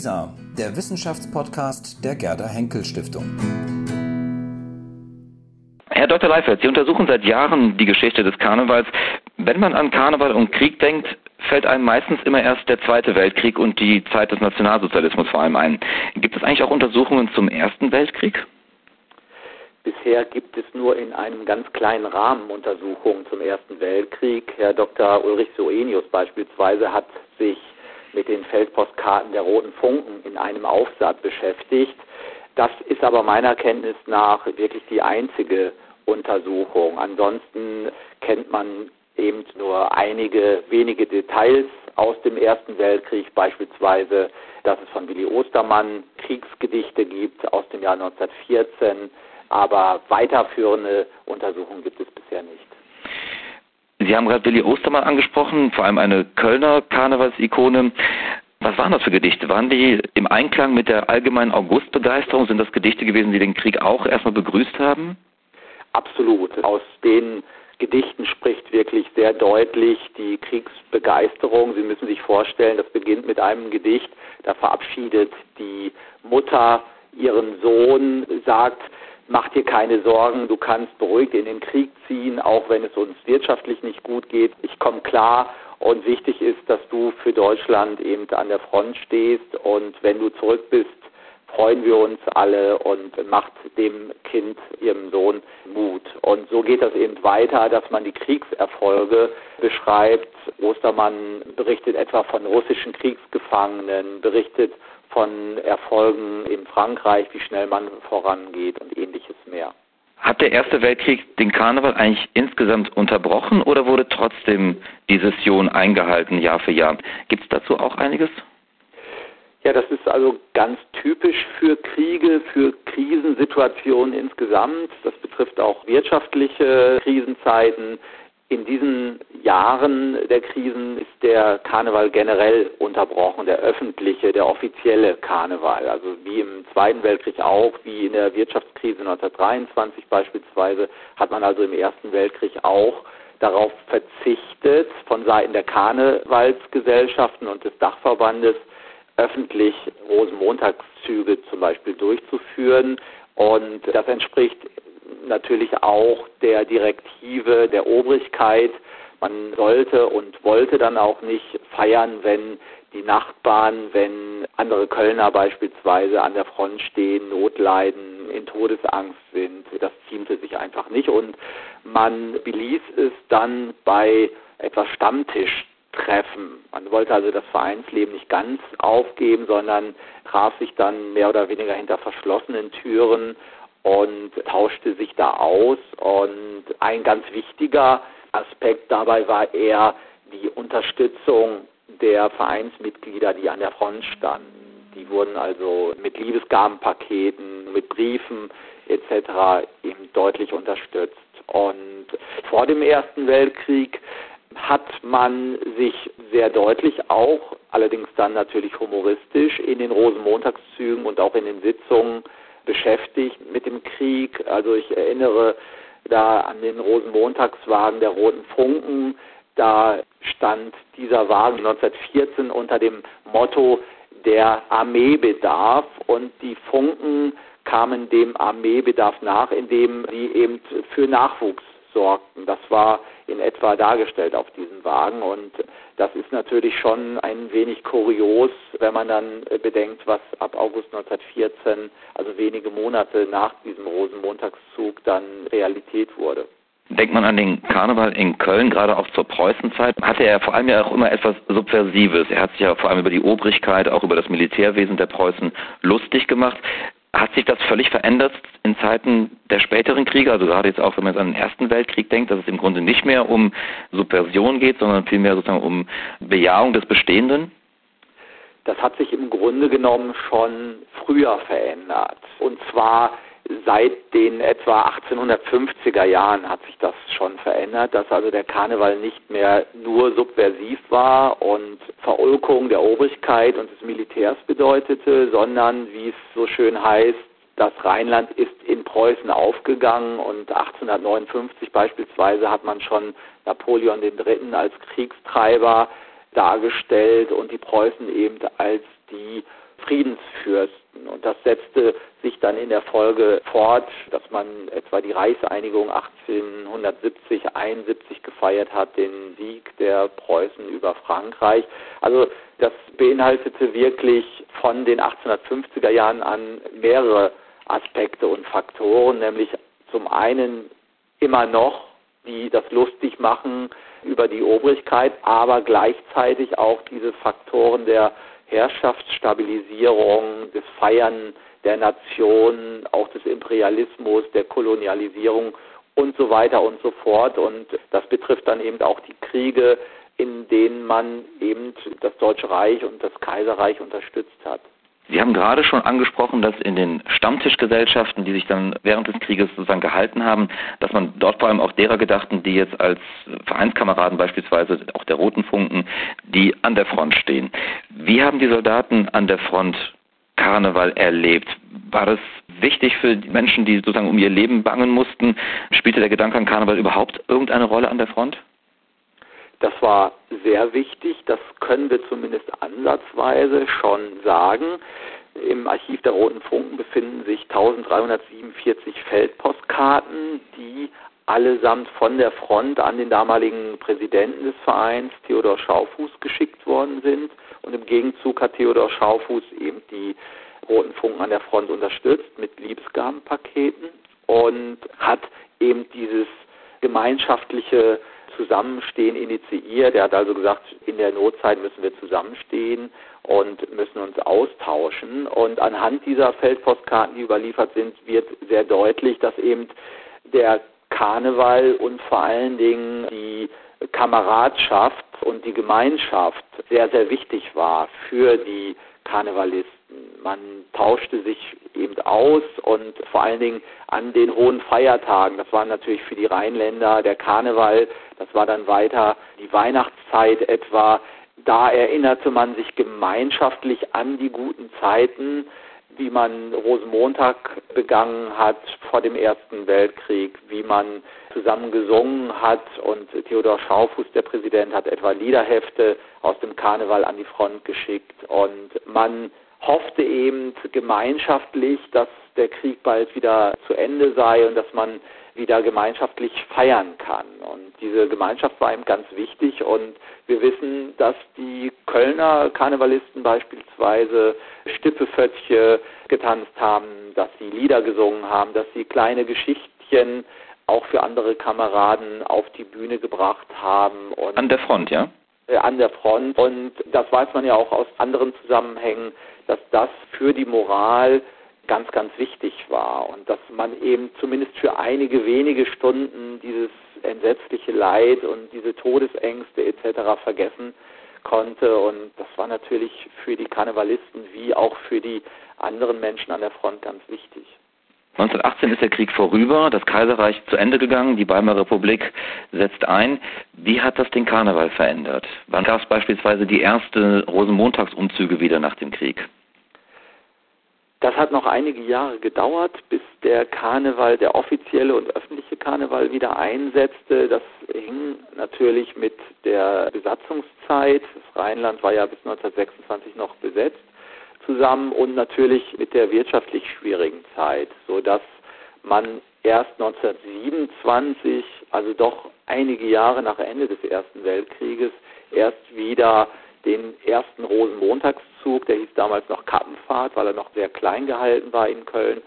WISA, der Wissenschaftspodcast der Gerda Henkel Stiftung. Herr Dr. Leifert, Sie untersuchen seit Jahren die Geschichte des Karnevals. Wenn man an Karneval und Krieg denkt, fällt einem meistens immer erst der Zweite Weltkrieg und die Zeit des Nationalsozialismus vor allem ein. Gibt es eigentlich auch Untersuchungen zum Ersten Weltkrieg? Bisher gibt es nur in einem ganz kleinen Rahmen Untersuchungen zum Ersten Weltkrieg. Herr Dr. Ulrich Soenius beispielsweise hat sich mit den Feldpostkarten der Roten Funken in einem Aufsatz beschäftigt. Das ist aber meiner Kenntnis nach wirklich die einzige Untersuchung. Ansonsten kennt man eben nur einige wenige Details aus dem Ersten Weltkrieg, beispielsweise, dass es von Willi Ostermann Kriegsgedichte gibt aus dem Jahr 1914 aber weiterführende Untersuchungen gibt es bisher nicht. Sie haben gerade Willi Ostermann angesprochen, vor allem eine Kölner Karnevalsikone. Was waren das für Gedichte? Waren die im Einklang mit der allgemeinen Augustbegeisterung? Sind das Gedichte gewesen, die den Krieg auch erstmal begrüßt haben? Absolut. Aus den Gedichten spricht wirklich sehr deutlich die Kriegsbegeisterung. Sie müssen sich vorstellen, das beginnt mit einem Gedicht, da verabschiedet die Mutter ihren Sohn, sagt, mach dir keine Sorgen, du kannst beruhigt in den Krieg ziehen, auch wenn es uns wirtschaftlich nicht gut geht. Ich komme klar und wichtig ist, dass du für Deutschland eben an der Front stehst und wenn du zurück bist, freuen wir uns alle und macht dem Kind, ihrem Sohn Mut. Und so geht das eben weiter, dass man die Kriegserfolge beschreibt. Ostermann berichtet etwa von russischen Kriegsgefangenen, berichtet von Erfolgen in Frankreich, wie schnell man vorangeht und ähnliches mehr. Hat der Erste Weltkrieg den Karneval eigentlich insgesamt unterbrochen oder wurde trotzdem die Session eingehalten Jahr für Jahr? Gibt es dazu auch einiges? Ja, das ist also ganz typisch für Kriege, für Krisensituationen insgesamt. Das betrifft auch wirtschaftliche Krisenzeiten. In diesen Jahren der Krisen ist der Karneval generell unterbrochen, der öffentliche, der offizielle Karneval. Also wie im Zweiten Weltkrieg auch, wie in der Wirtschaftskrise 1923 beispielsweise, hat man also im Ersten Weltkrieg auch darauf verzichtet, von Seiten der Karnevalsgesellschaften und des Dachverbandes öffentlich Rosenmontagszüge zum Beispiel durchzuführen. Und das entspricht natürlich auch der Direktive der Obrigkeit. Man sollte und wollte dann auch nicht feiern, wenn die Nachbarn, wenn andere Kölner beispielsweise an der Front stehen, Not leiden, in Todesangst sind. Das ziemte sich einfach nicht und man beließ es dann bei etwas Stammtischtreffen. Man wollte also das Vereinsleben nicht ganz aufgeben, sondern traf sich dann mehr oder weniger hinter verschlossenen Türen und tauschte sich da aus. Und ein ganz wichtiger Aspekt dabei war eher die Unterstützung der Vereinsmitglieder, die an der Front standen. Die wurden also mit Liebesgabenpaketen, mit Briefen etc. eben deutlich unterstützt. Und vor dem Ersten Weltkrieg hat man sich sehr deutlich auch, allerdings dann natürlich humoristisch, in den Rosenmontagszügen und auch in den Sitzungen beschäftigt mit dem Krieg. Also ich erinnere da an den Rosenmontagswagen der Roten Funken. Da stand dieser Wagen 1914 unter dem Motto der Armeebedarf und die Funken kamen dem Armeebedarf nach, indem sie eben für Nachwuchs sorgten. Das war in etwa dargestellt auf diesem Wagen und das ist natürlich schon ein wenig kurios, wenn man dann bedenkt, was ab August 1914, also wenige Monate nach diesem Rosenmontagszug, dann Realität wurde. Denkt man an den Karneval in Köln, gerade auch zur Preußenzeit, hatte er vor allem ja auch immer etwas Subversives. Er hat sich ja vor allem über die Obrigkeit, auch über das Militärwesen der Preußen lustig gemacht. Hat sich das völlig verändert in Zeiten der späteren Kriege, also gerade jetzt auch, wenn man jetzt an den Ersten Weltkrieg denkt, dass es im Grunde nicht mehr um Subversion geht, sondern vielmehr sozusagen um Bejahung des Bestehenden? Das hat sich im Grunde genommen schon früher verändert. Und zwar seit den etwa 1850er Jahren hat sich das schon verändert, dass also der Karneval nicht mehr nur subversiv war und Verulkung der Obrigkeit und des Militärs bedeutete, sondern, wie es so schön heißt, das Rheinland ist in Preußen aufgegangen und 1859 beispielsweise hat man schon Napoleon III. als Kriegstreiber dargestellt und die Preußen eben als die Friedensfürsten. Und das setzte sich dann in der Folge fort, dass man etwa die Reichseinigung 1870, 71 gefeiert hat, den Sieg der Preußen über Frankreich. Also das beinhaltete wirklich von den 1850er Jahren an mehrere Aspekte und Faktoren, nämlich zum einen immer noch die das lustig machen über die Obrigkeit, aber gleichzeitig auch diese Faktoren der Herrschaftsstabilisierung, des Feiern der Nation, auch des Imperialismus, der Kolonialisierung und so weiter und so fort. Und das betrifft dann eben auch die Kriege, in denen man eben das Deutsche Reich und das Kaiserreich unterstützt hat. Sie haben gerade schon angesprochen, dass in den Stammtischgesellschaften, die sich dann während des Krieges sozusagen gehalten haben, dass man dort vor allem auch derer gedachten, die jetzt als Vereinskameraden beispielsweise, auch der Roten Funken, die an der Front stehen. Wie haben die Soldaten an der Front Karneval erlebt? War das wichtig für die Menschen, die sozusagen um ihr Leben bangen mussten? Spielte der Gedanke an Karneval überhaupt irgendeine Rolle an der Front? Das war sehr wichtig, das können wir zumindest ansatzweise schon sagen. Im Archiv der Roten Funken befinden sich 1347 Feldpostkarten, die allesamt von der Front an den damaligen Präsidenten des Vereins, Theodor Schaufuß, geschickt worden sind. Und im Gegenzug hat Theodor Schaufuß eben die Roten Funken an der Front unterstützt mit Liebesgabenpaketen und hat eben dieses gemeinschaftliche Zusammenstehen initiiert. Er hat also gesagt, in der Notzeit müssen wir zusammenstehen und müssen uns austauschen. Und anhand dieser Feldpostkarten, die überliefert sind, wird sehr deutlich, dass eben der Karneval und vor allen Dingen die Kameradschaft und die Gemeinschaft sehr, sehr wichtig war für die Karnevalisten. Man tauschte sich eben aus und vor allen Dingen an den hohen Feiertagen, das war natürlich für die Rheinländer der Karneval, das war dann weiter die Weihnachtszeit etwa, da erinnerte man sich gemeinschaftlich an die guten Zeiten, wie man Rosenmontag begangen hat vor dem Ersten Weltkrieg, wie man zusammen gesungen hat. Und Theodor Schaufuß, der Präsident, hat etwa Liederhefte aus dem Karneval an die Front geschickt. Und man hoffte eben gemeinschaftlich, dass der Krieg bald wieder zu Ende sei und dass man wieder gemeinschaftlich feiern kann. Und diese Gemeinschaft war ihm ganz wichtig und wir wissen, dass die Kölner Karnevalisten beispielsweise Stippefötche getanzt haben, dass sie Lieder gesungen haben, dass sie kleine Geschichtchen auch für andere Kameraden auf die Bühne gebracht haben. Und an der Front, ja? Äh, an der Front. Und das weiß man ja auch aus anderen Zusammenhängen, dass das für die Moral ganz, ganz wichtig war und dass man eben zumindest für einige wenige Stunden dieses entsetzliche Leid und diese Todesängste etc. vergessen konnte. Und das war natürlich für die Karnevalisten wie auch für die anderen Menschen an der Front ganz wichtig. 1918 ist der Krieg vorüber, das Kaiserreich zu Ende gegangen, die Weimarer Republik setzt ein. Wie hat das den Karneval verändert? Wann gab es beispielsweise die ersten Rosenmontagsumzüge wieder nach dem Krieg? Das hat noch einige Jahre gedauert, bis der Karneval, der offizielle und öffentliche Karneval wieder einsetzte. Das hing natürlich mit der Besatzungszeit. Das Rheinland war ja bis 1926 noch besetzt zusammen und natürlich mit der wirtschaftlich schwierigen Zeit, so dass man erst 1927, also doch einige Jahre nach Ende des Ersten Weltkrieges, erst wieder den ersten Rosenmontagszug, der hieß damals noch Kappenfahrt, weil er noch sehr klein gehalten war in Köln.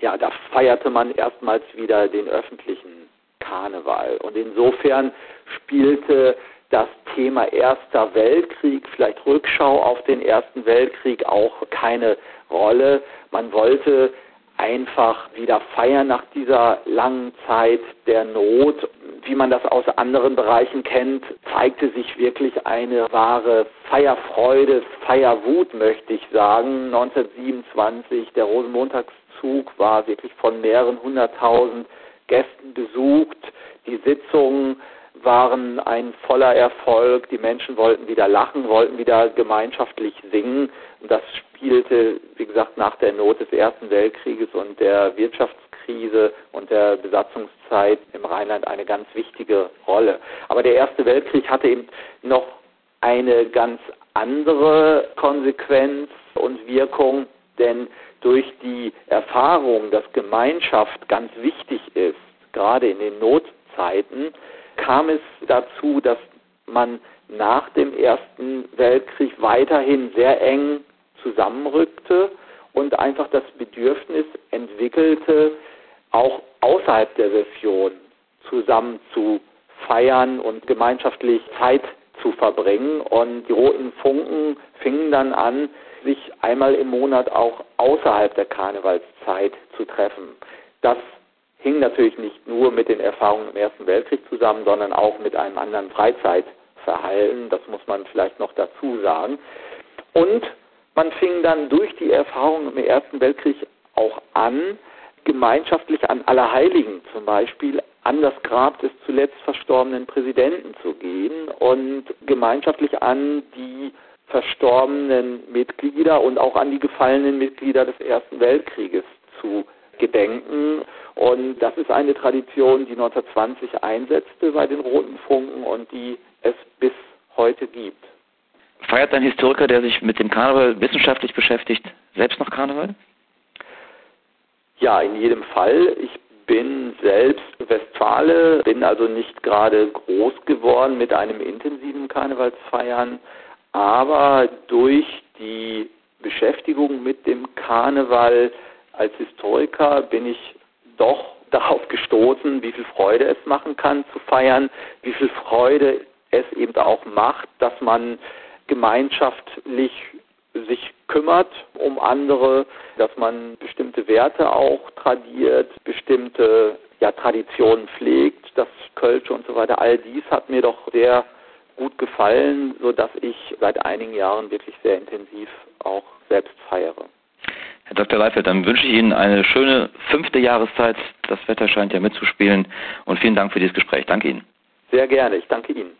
Ja, da feierte man erstmals wieder den öffentlichen Karneval. Und insofern spielte das Thema Erster Weltkrieg, vielleicht Rückschau auf den Ersten Weltkrieg auch keine Rolle. Man wollte einfach wieder feiern nach dieser langen Zeit der Not. Wie man das aus anderen Bereichen kennt, zeigte sich wirklich eine wahre Feierfreude, Feierwut, möchte ich sagen. 1927, der Rosenmontagszug war wirklich von mehreren hunderttausend Gästen besucht. Die Sitzungen waren ein voller Erfolg. Die Menschen wollten wieder lachen, wollten wieder gemeinschaftlich singen. Und das spielte, wie gesagt, nach der Not des Ersten Weltkrieges und der Wirtschaftskrise und der Besatzungszeit im Rheinland eine ganz wichtige Rolle. Aber der Erste Weltkrieg hatte eben noch eine ganz andere Konsequenz und Wirkung, denn durch die Erfahrung, dass Gemeinschaft ganz wichtig ist, gerade in den Notzeiten, kam es dazu, dass man nach dem Ersten Weltkrieg weiterhin sehr eng zusammenrückte und einfach das Bedürfnis entwickelte, auch außerhalb der Session zusammen zu feiern und gemeinschaftlich Zeit zu verbringen. Und die roten Funken fingen dann an, sich einmal im Monat auch außerhalb der Karnevalszeit zu treffen. Das hing natürlich nicht nur mit den Erfahrungen im Ersten Weltkrieg zusammen, sondern auch mit einem anderen Freizeitverhalten. Das muss man vielleicht noch dazu sagen. Und man fing dann durch die Erfahrungen im Ersten Weltkrieg auch an, gemeinschaftlich an Allerheiligen zum Beispiel an das Grab des zuletzt verstorbenen Präsidenten zu gehen und gemeinschaftlich an die verstorbenen Mitglieder und auch an die gefallenen Mitglieder des Ersten Weltkrieges zu gedenken. Und das ist eine Tradition, die 1920 einsetzte bei den Roten Funken und die es bis heute gibt. Feiert ein Historiker, der sich mit dem Karneval wissenschaftlich beschäftigt, selbst noch Karneval? Ja, in jedem Fall. Ich bin selbst Westfale, bin also nicht gerade groß geworden mit einem intensiven Karnevalsfeiern, aber durch die Beschäftigung mit dem Karneval als Historiker bin ich doch darauf gestoßen, wie viel Freude es machen kann zu feiern, wie viel Freude es eben auch macht, dass man gemeinschaftlich sich kümmert um andere, dass man bestimmte Werte auch tradiert, bestimmte ja, Traditionen pflegt, das Kölsche und so weiter. All dies hat mir doch sehr gut gefallen, sodass ich seit einigen Jahren wirklich sehr intensiv auch selbst feiere. Herr Dr. Leifeld, dann wünsche ich Ihnen eine schöne fünfte Jahreszeit. Das Wetter scheint ja mitzuspielen. Und vielen Dank für dieses Gespräch. Danke Ihnen. Sehr gerne. Ich danke Ihnen.